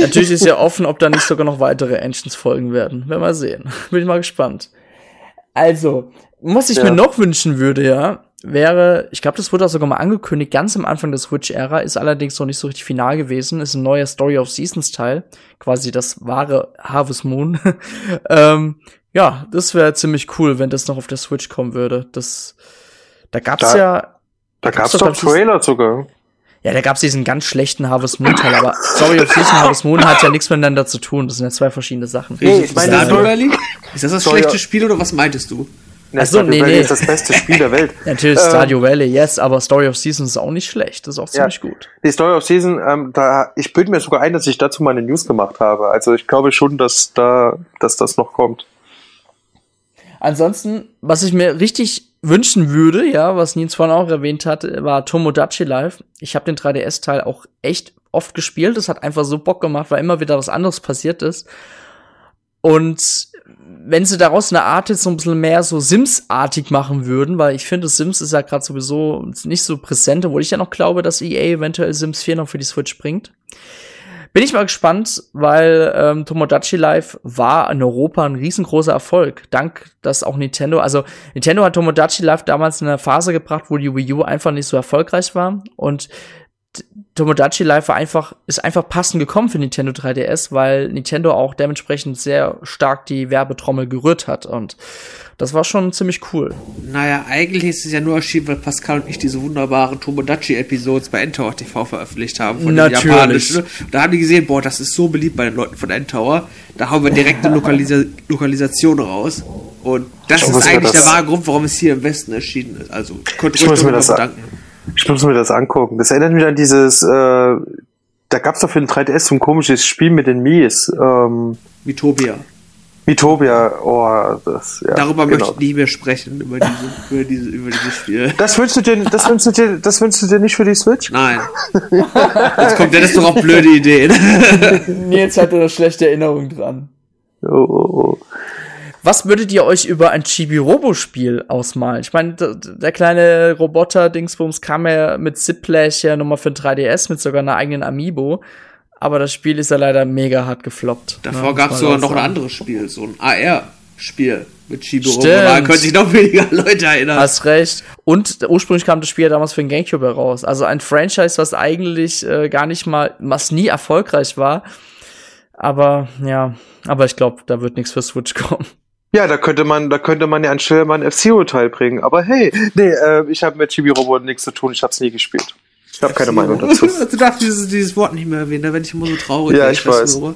Natürlich ist ja offen, ob da nicht sogar noch weitere Engines folgen werden. Werden wir sehen. Bin ich mal gespannt. Also, was ich Ja. mir noch wünschen würde, ja, wäre, ich glaube, das wurde auch sogar mal angekündigt, ganz am Anfang der Switch-Ära, ist allerdings noch nicht so richtig final gewesen, ist ein neuer Story of Seasons Teil, quasi das wahre Harvest Moon. ähm, ja, das wäre ziemlich cool, wenn das noch auf der Switch kommen würde. Das, da gab's Da- ja, Da gab's doch, doch Trailer sogar. ja, da gab's diesen ganz schlechten Harvest Moon Teil, aber Story of Season Harvest Moon hat ja nichts miteinander zu tun. Das sind ja zwei verschiedene Sachen. Nee, ich meine, Stardew das-? Ist das das schlechte. Spiel oder was meintest du? Ach so, Stardew nee, Valley nee. ist das beste Spiel der Welt. Natürlich Ähm, Stardew Valley, yes, aber Story of Seasons ist auch nicht schlecht. Das ist auch Ja. ziemlich gut. Die Story of Season, ähm, da, ich bilde mir sogar ein, dass ich dazu mal eine News gemacht habe. Also ich glaube schon, dass da, dass das noch kommt. Ansonsten, was ich mir richtig wünschen würde, ja, was Nils vorhin auch erwähnt hat, war Tomodachi Live. Ich habe den 3DS-Teil auch echt oft gespielt. Es hat einfach so Bock gemacht, weil immer wieder was anderes passiert ist. Und wenn sie daraus eine Art jetzt so ein bisschen mehr so Sims-artig machen würden, weil ich finde, Sims ist ja gerade sowieso nicht so präsent, obwohl ich ja noch glaube, dass EA eventuell Sims 4 noch für die Switch bringt. Bin ich mal gespannt, weil ähm, Tomodachi Live war in Europa ein riesengroßer Erfolg. Dank, dass auch Nintendo, also Nintendo hat Tomodachi Live damals in eine Phase gebracht, wo die Wii U einfach nicht so erfolgreich war. Und Tomodachi Live war einfach, ist einfach passend gekommen für Nintendo 3DS, weil Nintendo auch dementsprechend sehr stark die Werbetrommel gerührt hat. Und das war schon ziemlich cool. Naja, eigentlich ist es ja nur erschienen, weil Pascal und ich diese wunderbaren Tomodachi-Episodes bei N-Tower TV veröffentlicht haben. Von Natürlich. den japanischen. Da haben die gesehen, boah, das ist so beliebt bei den Leuten von N-Tower. Da hauen wir direkt eine Lokalisa Lokalisation raus. Und das Ich ist eigentlich das- der wahre Grund, warum es hier im Westen erschienen ist. Also, ich ruhig muss mir darüber das bedanken. Ich muss mir das angucken. Das erinnert mich an dieses, äh, da gab's doch für den 3DS so ein komisches Spiel mit den Mies. Ähm, Mitopia. Mitopia, oh, das, ja. Darüber genau. möchte ich nie mehr sprechen, über, diese, über, diese, über dieses Spiel. Das wünschst du dir, das wünschst du dir, das wünschst du dir nicht für die Switch? Nein. Jetzt kommt Dennis doch auf blöde Ideen. Nils hatte eine schlechte Erinnerung dran. Oh, oh, oh. Was würdet ihr euch über ein Chibi-Robo-Spiel ausmalen? Ich meine, der kleine Roboter-Dingsbums kam ja mit Zip-Flash ja nochmal für den 3DS mit sogar einer eigenen Amiibo. Aber das Spiel ist ja leider mega hart gefloppt. Davor ne, gab es sogar noch ein anderes Spiel, so ein AR-Spiel mit Chibi Stimmt. Da können sich noch weniger Leute erinnern. Hast recht. Und ursprünglich kam das Spiel ja damals für den Gamecube heraus. Also ein Franchise, was eigentlich äh, gar nicht mal, was nie erfolgreich war. Aber ja, aber ich glaube, da wird nichts für Switch kommen. Ja, da könnte man, da könnte man ja anstelle mal ein F-Zero-Teil bringen. Aber hey, nee, äh, ich habe mit Chibi-Robo nichts zu tun, ich habe es nie gespielt. Ich habe keine Meinung dazu. Du darfst dieses, dieses Wort nicht mehr erwähnen, da werde ich immer so traurig. Ja, wenn ich das weiß. höre.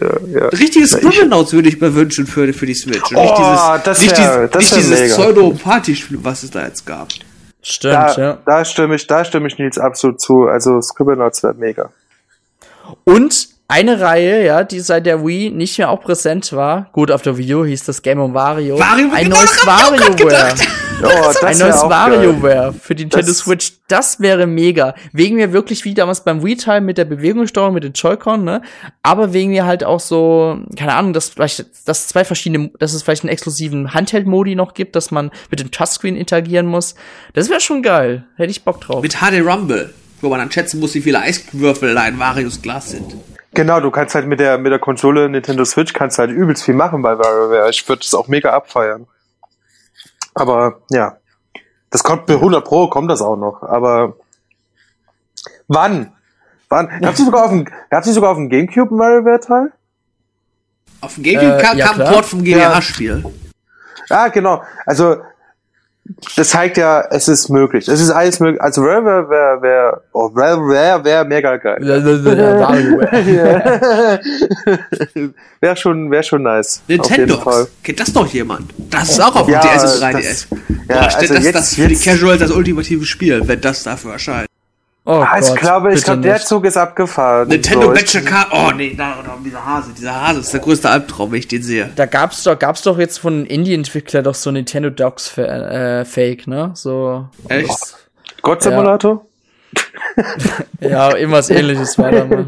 Ja, ja. Richtiges Ja, ich- Scribblenauts würde ich mir wünschen für, für die Switch. Und Oh, nicht dieses, das nicht wär- dieses, das nicht dieses. Pseudo-Party-Spiel, was es da jetzt gab. Stimmt, Da, ja. da stimme ich, da stimme ich Nils absolut zu. Also Scribblenauts wäre mega. Und eine Reihe, ja, die seit der Wii nicht mehr auch präsent war. Gut, auf der Wii U hieß das Game on Wario. Wario, ein genau, neues WarioWare. Oh, Ein neues. WarioWare für die Nintendo Das- Switch. Das wäre mega. Wegen mir wirklich wie damals beim Wii-Teil mit der Bewegungssteuerung, mit den Joy-Con, ne? Aber wegen mir halt auch so, keine Ahnung, dass vielleicht, dass zwei verschiedene, dass es vielleicht einen exklusiven Handheld-Modi noch gibt, dass man mit dem Touchscreen interagieren muss. Das wäre schon geil. Hätte ich Bock drauf. Mit HD Rumble, wo man dann schätzen muss, wie viele Eiswürfel da in Marios Glas sind. Genau, du kannst halt mit der, mit der Konsole Nintendo Switch kannst halt übelst viel machen bei WarioWare. Ich würde es auch mega abfeiern. Aber, ja. Das kommt bei 100 Pro, kommt das auch noch. Aber, wann? Wann? Gab's nicht sogar auf dem, gab's sogar auf dem Gamecube ein WarioWare-Teil? Auf dem Gamecube Äh, kam, ja, kam ein. Port vom GBA-Spiel. Ah, genau. Also, das zeigt ja, es ist möglich. Es ist alles möglich. Also Rare wäre, wäre, oh, Rare wäre wär mega geil. wäre schon, wäre schon nice. Nintendo. Kennt das doch jemand? Das ist auch auf dem Ja, DS und 3DS. das- Boah, ja, stell- also das, jetzt- das ist für die jetzt- Casuals das ultimative Spiel, wenn das dafür erscheint. Oh Ah, ich Gott, glaube, ich glaube, der. Zug ist abgefahren. Nintendo So, ich- Battle Car. Oh nee, da, da, dieser Hase. Dieser Hase ist der größte Albtraum, wenn ich den sehe. Da gab's doch, gab's doch jetzt von Indie-Entwickler doch so Nintendo Docs Fa- äh, Fake, ne? So. Echt? God Simulator? Ja, irgendwas ähnliches war da mal.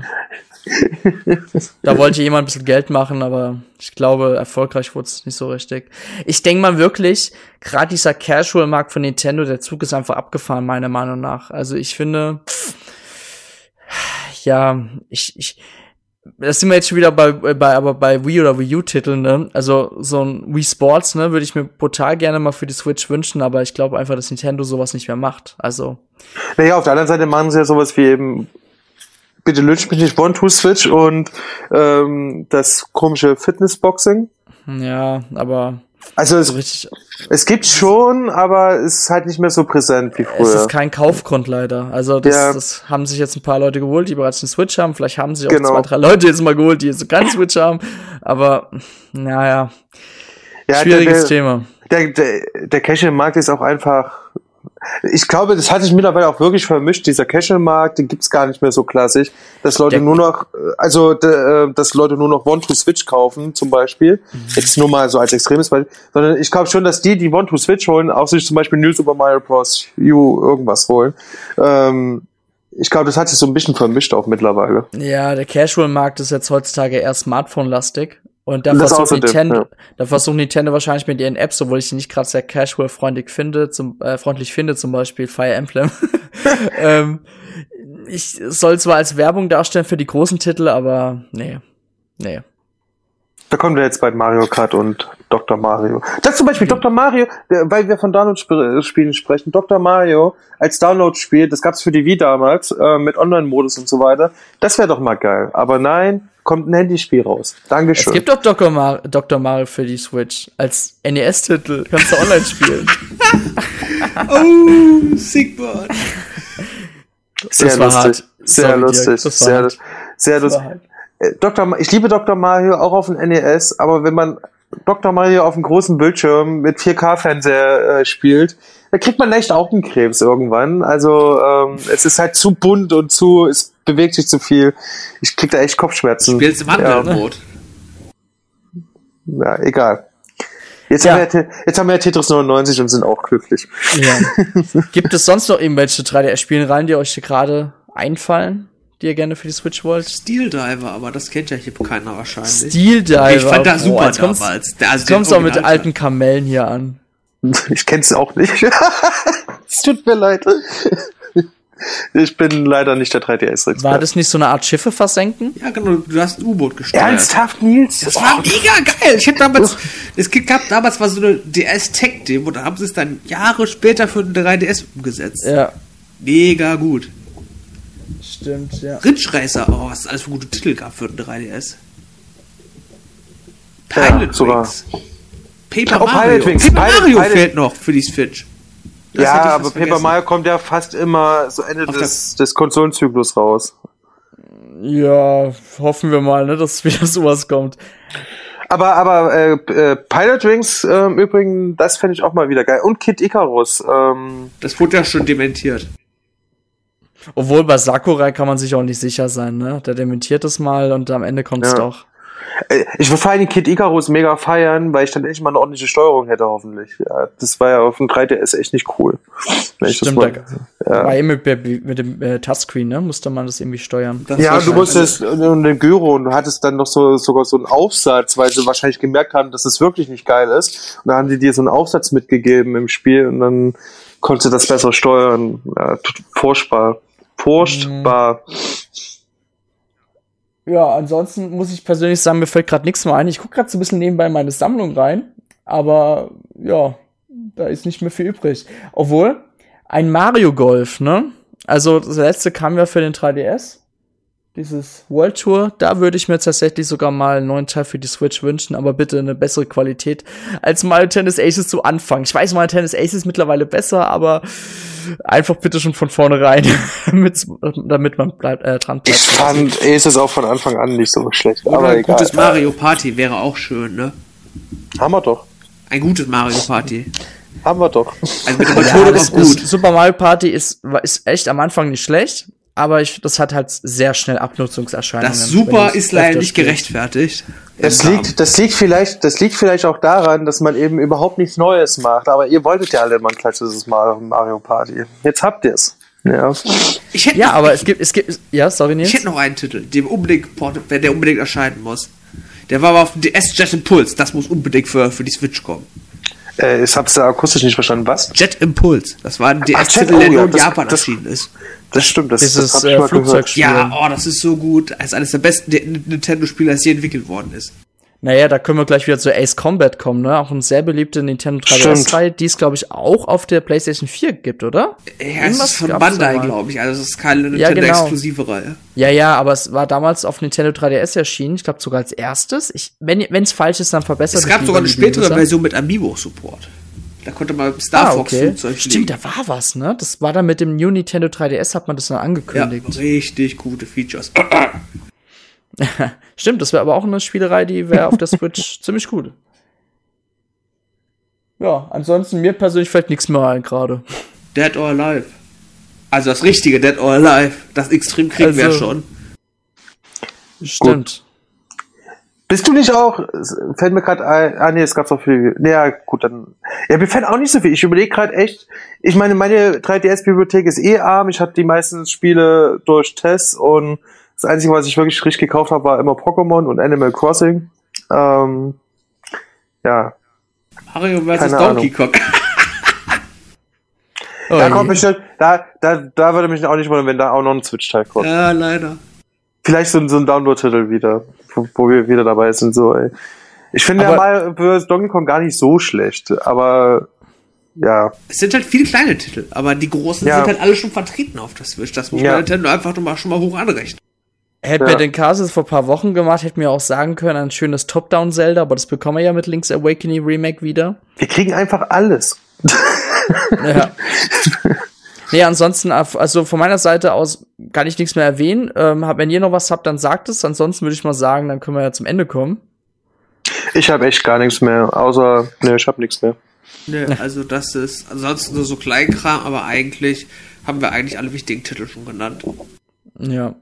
Da wollte jemand ein bisschen Geld machen, aber ich glaube, erfolgreich wurde es nicht so richtig. Ich denke mal wirklich, gerade dieser Casual-Markt von Nintendo, der Zug ist einfach abgefahren, meiner Meinung nach. Also ich finde, ja, ich, ich, das sind wir jetzt schon wieder bei, bei, aber bei Wii oder Wii U-Titeln, ne? Also so ein Wii Sports, ne, würde ich mir brutal gerne mal für die Switch wünschen, aber ich glaube einfach, dass Nintendo sowas nicht mehr macht. Also, Naja, auf der anderen Seite machen sie ja sowas wie eben, bitte lynch mich nicht, One-Two-Switch und ähm, das komische Fitnessboxing. ja, aber Also so es, richtig, es gibt schon, aber es ist halt nicht mehr so präsent wie Es früher. ist kein Kaufgrund leider. Also das, Ja. das haben sich jetzt ein paar Leute geholt, die bereits eine Switch haben. Vielleicht haben sich auch Genau. zwei, drei Leute jetzt mal geholt, die jetzt keine Switch haben. Aber naja, ja, schwieriges der, Thema. der, der, der Casual-Markt ist auch einfach. Ich glaube, das hat sich mittlerweile auch wirklich vermischt. Dieser Casual-Markt, den gibt's gar nicht mehr so klassisch, dass Leute Der- nur noch, also de, äh, dass Leute nur noch One-to-Switch kaufen, zum Beispiel. Mhm. Jetzt nur mal so als extremes Beispiel. Sondern ich glaube schon, dass die, die One-to-Switch holen, auch sich zum Beispiel New Super Mario Bros. U irgendwas holen. Ähm, ich glaube, das hat sich so ein bisschen vermischt auch mittlerweile. Ja, der Casual-Markt ist jetzt heutzutage eher Smartphone-lastig. Und da versucht, Nintendo, ja. da versucht Nintendo wahrscheinlich mit ihren Apps, obwohl ich sie nicht gerade sehr casual-freundlich finde, zum, äh, freundlich finde, zum Beispiel Fire Emblem. ähm, ich soll zwar als Werbung darstellen für die großen Titel, aber nee. Nee. Da kommen wir jetzt bei Mario Kart und Dr. Mario. Das zum Beispiel Dr. Mario, der- weil wir von Download-Spielen sprechen. Dr. Mario als Download-Spiel, das gab's für die Wii damals, äh, mit Online-Modus und so weiter. Das wäre doch mal geil. Aber nein, kommt ein Handyspiel raus. Es Dankeschön. gibt doch Dr. Mar Dr. Mario für die Switch als NES-Titel. Kannst du online spielen. Oh, Sigbird. sehr lustig. Sehr Sorry, lustig. Sehr, sehr lustig. Äh, Dr. Ich liebe Dr. Mario auch auf dem NES, aber wenn man Dr. Mario auf dem großen Bildschirm mit 4K-Fernseher äh, spielt, da kriegt man leicht Augenkrebs irgendwann. Also ähm, es ist halt zu bunt und zu, es bewegt sich zu viel. Ich krieg da echt Kopfschmerzen. Spielst im Wandelmod. Ja, egal. Jetzt, Ja. haben wir, jetzt haben wir ja Tetris 99 und sind auch glücklich. Ja. Gibt es sonst noch irgendwelche 3DS-Spielereien, die euch gerade einfallen, die ihr gerne für die Switch wollt? Steel Diver, aber das kennt ja hier keiner wahrscheinlich. Steel Diver. ich fand das super jetzt kommst, damals. Der- also jetzt kommst auch mit alten Kamellen hier an. Ich kenn's auch nicht. es tut mir leid. Ich bin leider nicht der 3DS-Experte. War das nicht so eine Art Schiffe versenken? Ja, genau, du hast ein U-Boot gesteuert. Ernsthaft, Nils? Das war mega geil. Ich hab damals, es gab damals war so eine DS-Tech-Demo, da haben sie es dann Jahre später für den 3DS umgesetzt. Ja. Mega gut. Stimmt, ja. Ridge Racer, oh, was es alles für gute Titel gab für den 3DS. Ja, Pilot sogar. Wings. Paper Oh, Mario. Pilot Wings. Paper Pilot- Mario Pilot- fehlt noch für die Switch. Das ja, aber fast Paper vergessen. Mario kommt ja fast immer so Ende Auf des, des Konsolenzyklus raus. Ja, hoffen wir mal, ne, dass wieder sowas kommt. Aber, aber äh, äh, Pilot Wings äh, im Übrigen, das fände ich auch mal wieder geil. Und Kid Icarus. Ähm, Das wurde ja schon dementiert. Obwohl bei Sakurai kann man sich auch nicht sicher sein, ne? Der dementiert es mal und am Ende kommt es Ja. doch. Äh, ich will vor allem Kid Icarus mega feiern, weil ich dann endlich mal eine ordentliche Steuerung hätte, hoffentlich. Ja, das war ja auf dem 3DS echt nicht cool. Stimmt, mal- da ja. mit, mit dem äh, Touchscreen, ne? Musste man das irgendwie steuern. Das Ja, du musstest und den Gyro und du hattest dann noch so sogar so einen Aufsatz, weil sie wahrscheinlich gemerkt haben, dass es wirklich nicht geil ist. Und dann haben die dir so einen Aufsatz mitgegeben im Spiel und dann konntest du das besser steuern. Ja, furchtbar. Furchtbar. Ja, ansonsten muss ich persönlich sagen, mir fällt gerade nichts mehr ein. Ich gucke gerade so ein bisschen nebenbei in meine Sammlung rein, aber ja, da ist nicht mehr viel übrig. Obwohl, ein Mario Golf, ne? Also das letzte kam ja für den 3DS. Dieses World Tour, da würde ich mir tatsächlich sogar mal einen neuen Teil für die Switch wünschen, aber bitte eine bessere Qualität als Mario Tennis Aces zu Anfang. Ich weiß, Mario Tennis Aces ist mittlerweile besser, aber einfach bitte schon von vornherein, damit, damit man bleibt, äh, dran bleibt. Ich fand Aces auch von Anfang an nicht so schlecht. Oder aber ein egal. gutes Mario Party wäre auch schön, ne? Haben wir doch. Ein gutes Mario Party. Haben wir doch. Also mit der Ja, Methode gut. Super Mario Party ist, ist echt am Anfang nicht schlecht, aber ich, das hat halt sehr schnell Abnutzungserscheinungen. Das Super ist leider nicht gerechtfertigt. Das liegt, das liegt vielleicht, das liegt vielleicht auch daran, dass man eben überhaupt nichts Neues macht. Aber ihr wolltet ja alle mal ein klassisches Mario, Mario Party. Jetzt habt ihr es. Ja. Ich hätte Ja, noch, aber es gibt, es gibt, ja, sorry, Nils. ich hätte noch einen Titel, dem unbedingt, wenn der unbedingt erscheinen muss. Der war aber auf dem DS Jet Impulse. Das muss unbedingt für, für die Switch kommen. Äh, ich hab's ja akustisch nicht verstanden. Was? Jet Impulse. Das war ein Jet, DS-Titel, oh der nur ja, in das- Japan das- erschienen ist. Das stimmt, das, das hab ich äh. Flugzeugspiel. Ja, oh, das ist so gut. Das ist eines der besten Nintendo-Spiele, das je entwickelt worden ist. Naja, da können wir gleich wieder zu Ace Combat kommen, ne? Auch eine sehr beliebte Nintendo 3DS-Reihe, die es, glaube ich, auch auf der PlayStation 4 gibt, oder? Ja, es ist von Bandai, glaube ich. Also es ist keine Ja, genau. Nintendo-exklusive Reihe. Ja, ja, aber es war damals auf Nintendo 3DS erschienen. Ich glaube sogar als erstes. Ich, wenn es falsch ist, dann verbessert Es gab mich sogar eine spätere. Version mit Amiibo-Support. Da konnte man Star Ah, Fox okay. Flugzeug Stimmt, da war was, ne? Das war dann mit dem New Nintendo 3DS, hat man das dann Ja, angekündigt. richtig gute Features. Stimmt, das wäre aber auch eine Spielerei, die wäre auf der Switch ziemlich gut. Ja, ansonsten mir persönlich fällt nichts mehr ein gerade. Dead or Alive. Also das richtige Dead or Alive. Das Extrem kriegen wir Also- schon. Stimmt. Bist du nicht auch, fällt mir gerade ein, ah nee, es gab so viel, naja, gut, dann, ja, mir fällt auch nicht so viel, ich überlege gerade echt, ich meine, meine 3DS-Bibliothek ist eh arm, ich hatte die meisten Spiele durch Tests und das Einzige, was ich wirklich richtig gekauft habe, war immer Pokémon und Animal Crossing, ähm, ja, Mario vs. Donkey Kong. Oh, da kommt bestimmt, da, da, da würde mich auch nicht wundern, wenn da auch noch ein Switch-Teil kommt. ja, leider. Vielleicht so, ein- so ein Download-Titel wieder, wo, wo wir wieder dabei sind, so, ey. Ich finde ja mal für Donkey Kong gar nicht so schlecht, aber, ja. Es sind halt viele kleine Titel, aber die großen Ja. sind halt alle schon vertreten auf der Switch. Das muss Ja. man Nintendo einfach noch mal, schon mal hoch anrechnen. Hätten Ja. wir den Casus vor ein paar Wochen gemacht, hätten wir auch sagen können, ein schönes Top-Down-Zelda, aber das bekommen wir ja mit Link's Awakening Remake wieder. Wir kriegen einfach alles. Ja. nee, ansonsten, also von meiner Seite aus kann ich nichts mehr erwähnen. Ähm, hab- wenn ihr noch was habt, dann sagt es. Ansonsten würde ich mal sagen, dann können wir ja zum Ende kommen. Ich habe echt gar nichts mehr, außer, ne, ich habe nichts mehr. Ne, also das ist ansonsten nur so Kleinkram, aber eigentlich haben wir eigentlich alle wichtigen Titel schon genannt. Ja.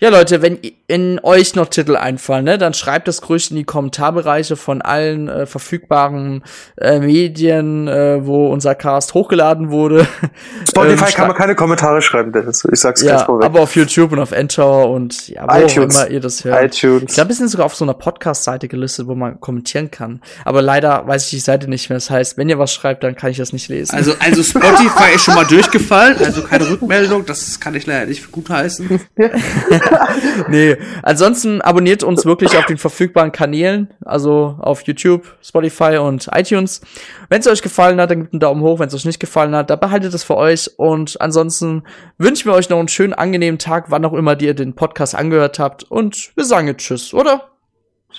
Ja, Leute, wenn, i- wenn euch noch Titel einfallen, ne, dann schreibt das ruhig in die Kommentarbereiche von allen äh, verfügbaren äh, Medien, äh, wo unser Cast hochgeladen wurde. Spotify Ähm, kann man keine Kommentare schreiben, Dennis. Ich sag's ganz Ja, vorweg. aber auf YouTube und auf Enter und ja, wo iTunes. auch immer ihr das hört. iTunes. Ich glaube, wir sind sogar auf so einer Podcast-Seite gelistet, wo man kommentieren kann. Aber leider weiß ich die Seite nicht mehr. Das heißt, wenn ihr was schreibt, dann kann ich das nicht lesen. Also, also Spotify ist schon mal durchgefallen, also keine Rückmeldung, das kann ich leider nicht gut heißen. nee, ansonsten abonniert uns wirklich auf den verfügbaren Kanälen, also auf YouTube, Spotify und iTunes. Wenn es euch gefallen hat, dann gebt einen Daumen hoch. Wenn es euch nicht gefallen hat, dann behaltet es für euch. Und ansonsten wünschen wir euch noch einen schönen, angenehmen Tag, wann auch immer ihr den Podcast angehört habt. Und wir sagen jetzt Tschüss, oder?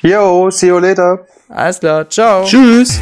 Yo, see you later. Alles klar, ciao. Tschüss!